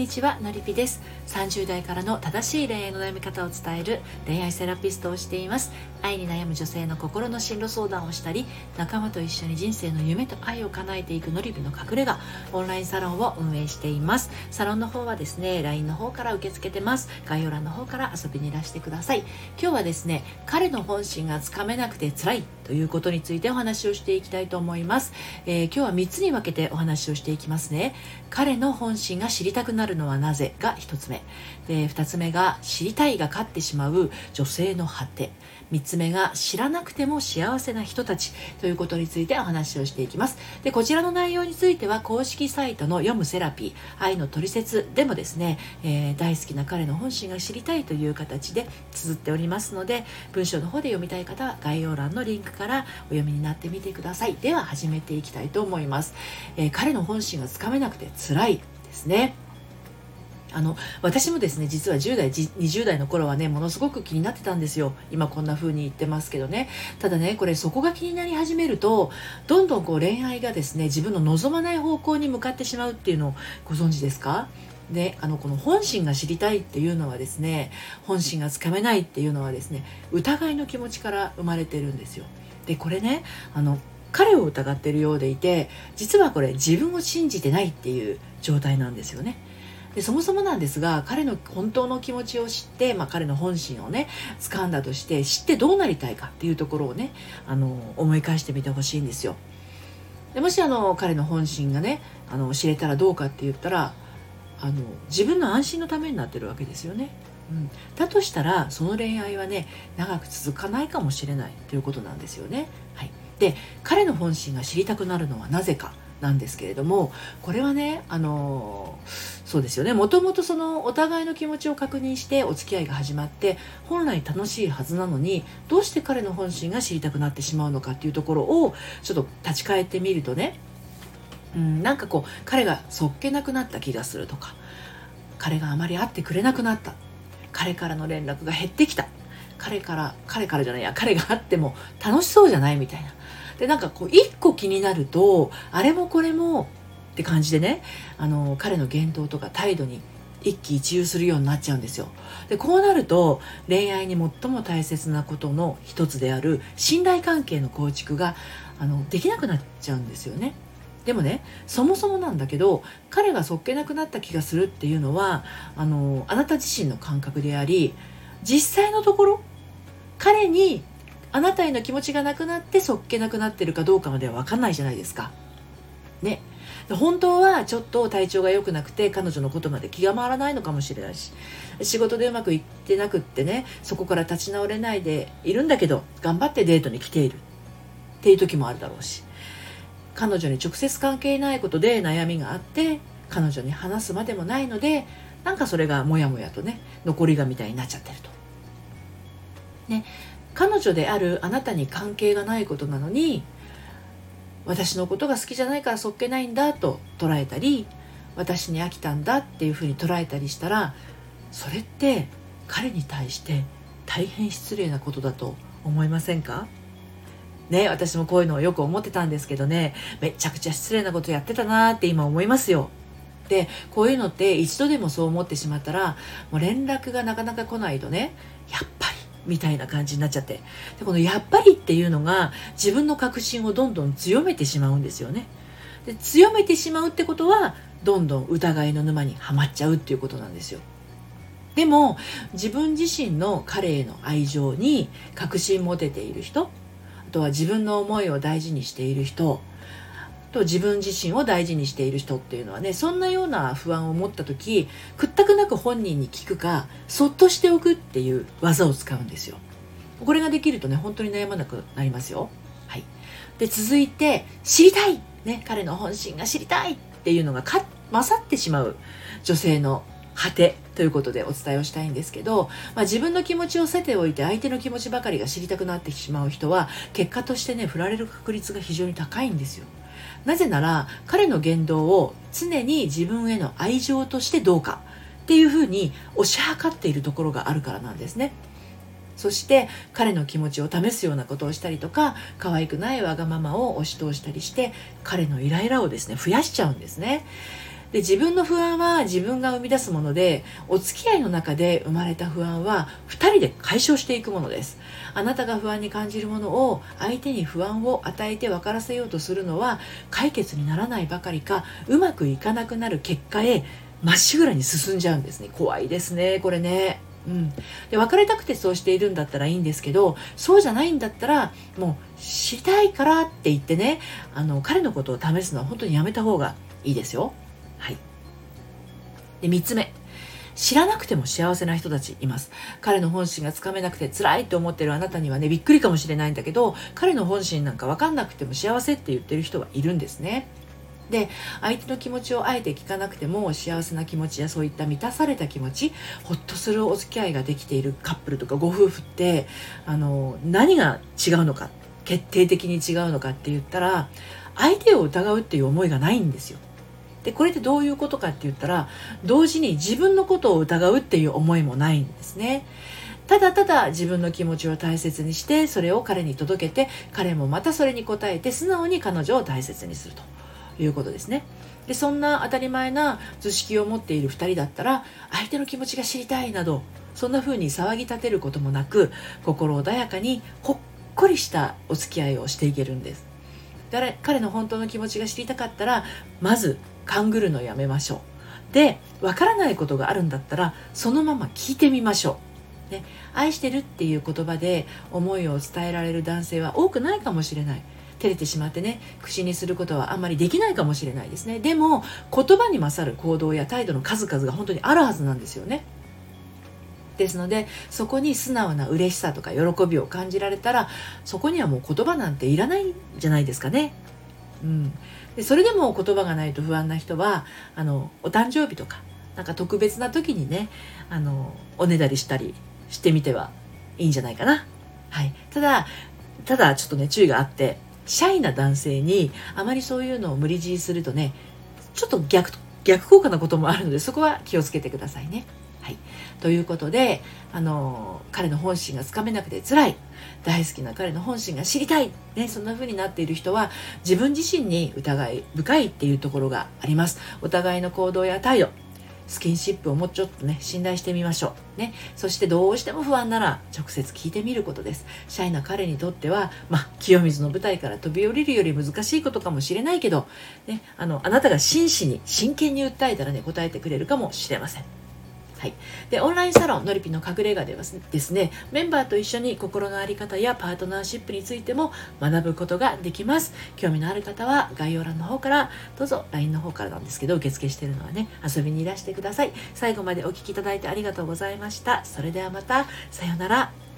にちはのりぴです。30代からの正しい恋愛の悩み方を伝える恋愛セラピストをしています。愛に悩む女性の心の進路相談をしたり仲間と一緒に人生の夢と愛を叶えていくのりぴの隠れ家オンラインサロンを運営しています。サロンの方はですね LINE の方から受け付けてます。概要欄の方から遊びにいらしてください。今日はですね彼の本心がつかめなくて辛いということについてお話をしていきたいと思います、えー、今日は3つに分けてお話をしていきますね。彼の本心が知りたくなるのはなぜが1つ目。で2つ目が知りたいが勝ってしまう女性の果て。3つ目が知らなくても幸せな人たち。ということについてお話をしていきます。でこちらの内容については公式サイトの読むセラピー愛のトリセツでもですね、えー、大好きな彼の本心が知りたいという形で綴っておりますので文章の方で読みたい方は概要欄のリンクからお読みになってみてください。では始めていきたいと思います、えー、彼の本心がつかめなくて辛いですね。あの私もですね実は10代20代の頃はねものすごく気になってたんですよ。今こんな風に言ってますけどね。ただねこれそこが気になり始めるとどんどんこう恋愛がですね自分の望まない方向に向かってしまうっていうのをご存知ですか？であのこの本心が知りたいっていうのはですね本心がつかめないっていうのはですね疑いの気持ちから生まれてるんですよ。でこれねあの彼を疑ってるようでいて実はこれ自分を信じてないっていう状態なんですよね。でそもそもなんですが彼の本当の気持ちを知って、まあ、彼の本心をね掴んだとして知ってどうなりたいかっていうところをねあの思い返してみてほしいんですよ。でもしあの彼の本心がねあの知れたらどうかって言ったらあの自分の安心のためになってるわけですよね。うん、だとしたらその恋愛はね長く続かないかもしれないということなんですよね。はい、で彼の本心が知りたくなるのはなぜかなんですけれどもこれはねあのそうですよね。もともとそのお互いの気持ちを確認してお付き合いが始まって本来楽しいはずなのにどうして彼の本心が知りたくなってしまうのかっていうところをちょっと立ち返ってみるとねうんなんかこう彼がそっけなくなった気がするとか彼があまり会ってくれなくなった彼からの連絡が減ってきた彼から彼からじゃないや彼が会っても楽しそうじゃないみたいな。でなんかこう一個気になるとあれもこれもって感じでねあの彼の言動とか態度に一喜一憂するようになっちゃうんですよでこうなると恋愛に最も大切なことの一つである信頼関係の構築があのできなくなっちゃうんですよねでもねそもそもなんだけど彼がそっけなくなった気がするっていうのはあのあなた自身の感覚であり実際のところ彼にあなたへの気持ちがなくなってそっけなくなってるかどうかまでは分かんないじゃないですか。ね。本当はちょっと体調が良くなくて彼女のことまで気が回らないのかもしれないし仕事でうまくいってなくってねそこから立ち直れないでいるんだけど頑張ってデートに来ている。っていう時もあるだろうし。彼女に直接関係ないことで悩みがあって彼女に話すまでもないのでなんかそれがモヤモヤとね残りがみたいになっちゃってると。ね、彼女であるあなたに関係がないことなのに私のことが好きじゃないからそっけないんだと捉えたり私に飽きたんだっていうふうに捉えたりしたらそれって彼に対して大変失礼なことだと思いませんか？ね私もこういうのをよく思ってたんですけどねめちゃくちゃ失礼なことやってたなって今思いますよ。でこういうのって一度でもそう思ってしまったらもう連絡がなかなか来ないとねやっぱりみたいな感じになっちゃって。でこの「やっぱり」っていうのが自分の確信をどんどん強めてしまうんですよね。で強めてしまうってことはどんどん疑いの沼にはまっちゃうっていうことなんですよ。でも自分自身の彼への愛情に確信持てている人あとは自分の思いを大事にしている人と自分自身を大事にしている人っていうのはねそんなような不安を持った時屈託なく本人に聞くかそっとしておくっていう技を使うんですよ。これができるとね本当に悩まなくなりますよ。はい。で続いて知りたいね彼の本心が知りたいっていうのが勝ってしまう女性の果てということでお伝えをしたいんですけど、まあ、自分の気持ちを捨てておいて相手の気持ちばかりが知りたくなってしまう人は結果としてね振られる確率が非常に高いんですよ。なぜなら彼の言動を常に自分への愛情としてどうかっていうふうに推し量っているところがあるからなんですね。そして彼の気持ちを試すようなことをしたりとか可愛くないわがままを押し通したりして彼のイライラをですね増やしちゃうんですね。で自分の不安は自分が生み出すものでお付き合いの中で生まれた不安は2人で解消していくものです。あなたが不安に感じるものを相手に不安を与えて分からせようとするのは解決にならないばかりかうまくいかなくなる結果へまっしぐらに進んじゃうんですね。怖いですねこれね。うん、で別れたくてそうしているんだったらいいんですけどそうじゃないんだったらもう知りたいからって言ってねあの彼のことを試すのは本当にやめた方がいいですよ。はい、で3つ目。知らなくても幸せな人たちいます。彼の本心がつかめなくて辛いと思ってるあなたにはねびっくりかもしれないんだけど彼の本心なんか分かんなくても幸せって言ってる人はいるんですね。で相手の気持ちをあえて聞かなくても幸せな気持ちやそういった満たされた気持ちほっとするお付き合いができているカップルとかご夫婦ってあの何が違うのか決定的に違うのかって言ったら相手を疑うっていう思いがないんですよ。でこれってどういうことかって言ったら同時に自分のことを疑うっていう思いもないんですね。ただただ自分の気持ちを大切にしてそれを彼に届けて彼もまたそれに応えて素直に彼女を大切にすると。いうことですね。でそんな当たり前な図式を持っている2人だったら相手の気持ちが知りたいなどそんな風に騒ぎ立てることもなく心穏やかにほっこりしたお付き合いをしていけるんです誰彼の本当の気持ちが知りたかったらまず勘ぐるのやめましょう。でわからないことがあるんだったらそのまま聞いてみましょう、ね、愛してるっていう言葉で思いを伝えられる男性は多くないかもしれない。照れてしまってね口にすることはあんまりできないかもしれないですね。でも言葉に勝る行動や態度の数々が本当にあるはずなんですよね。ですのでそこに素直な嬉しさとか喜びを感じられたらそこにはもう言葉なんていらないんじゃないですかね。うん、でそれでも言葉がないと不安な人はあのお誕生日とかなんか特別な時にねあのおねだりしたりしてみてはいいんじゃないかな。はい、ただただちょっとね注意があってシャイな男性にあまりそういうのを無理強いするとねちょっと逆逆効果なこともあるのでそこは気をつけてくださいね。い、ということであの彼の本心がつかめなくて辛い。大好きな彼の本心が知りたい、ね、そんな風になっている人は自分自身に疑い深いっていうところがあります。お互いの行動や態度スキンシップをもうちょっとね信頼してみましょう。ねそしてどうしても不安なら直接聞いてみることです。シャイな彼にとってはまあ清水の舞台から飛び降りるより難しいことかもしれないけどねあのあなたが真摯に真剣に訴えたらね答えてくれるかもしれません。はい、でオンラインサロンのりぴの隠れ家ではですねメンバーと一緒に心の在り方やパートナーシップについても学ぶことができます。興味のある方は概要欄の方からどうぞ LINE の方からなんですけど受付してるのはね遊びにいらしてください。最後までお聴きいただいてありがとうございました。それではまたさようなら。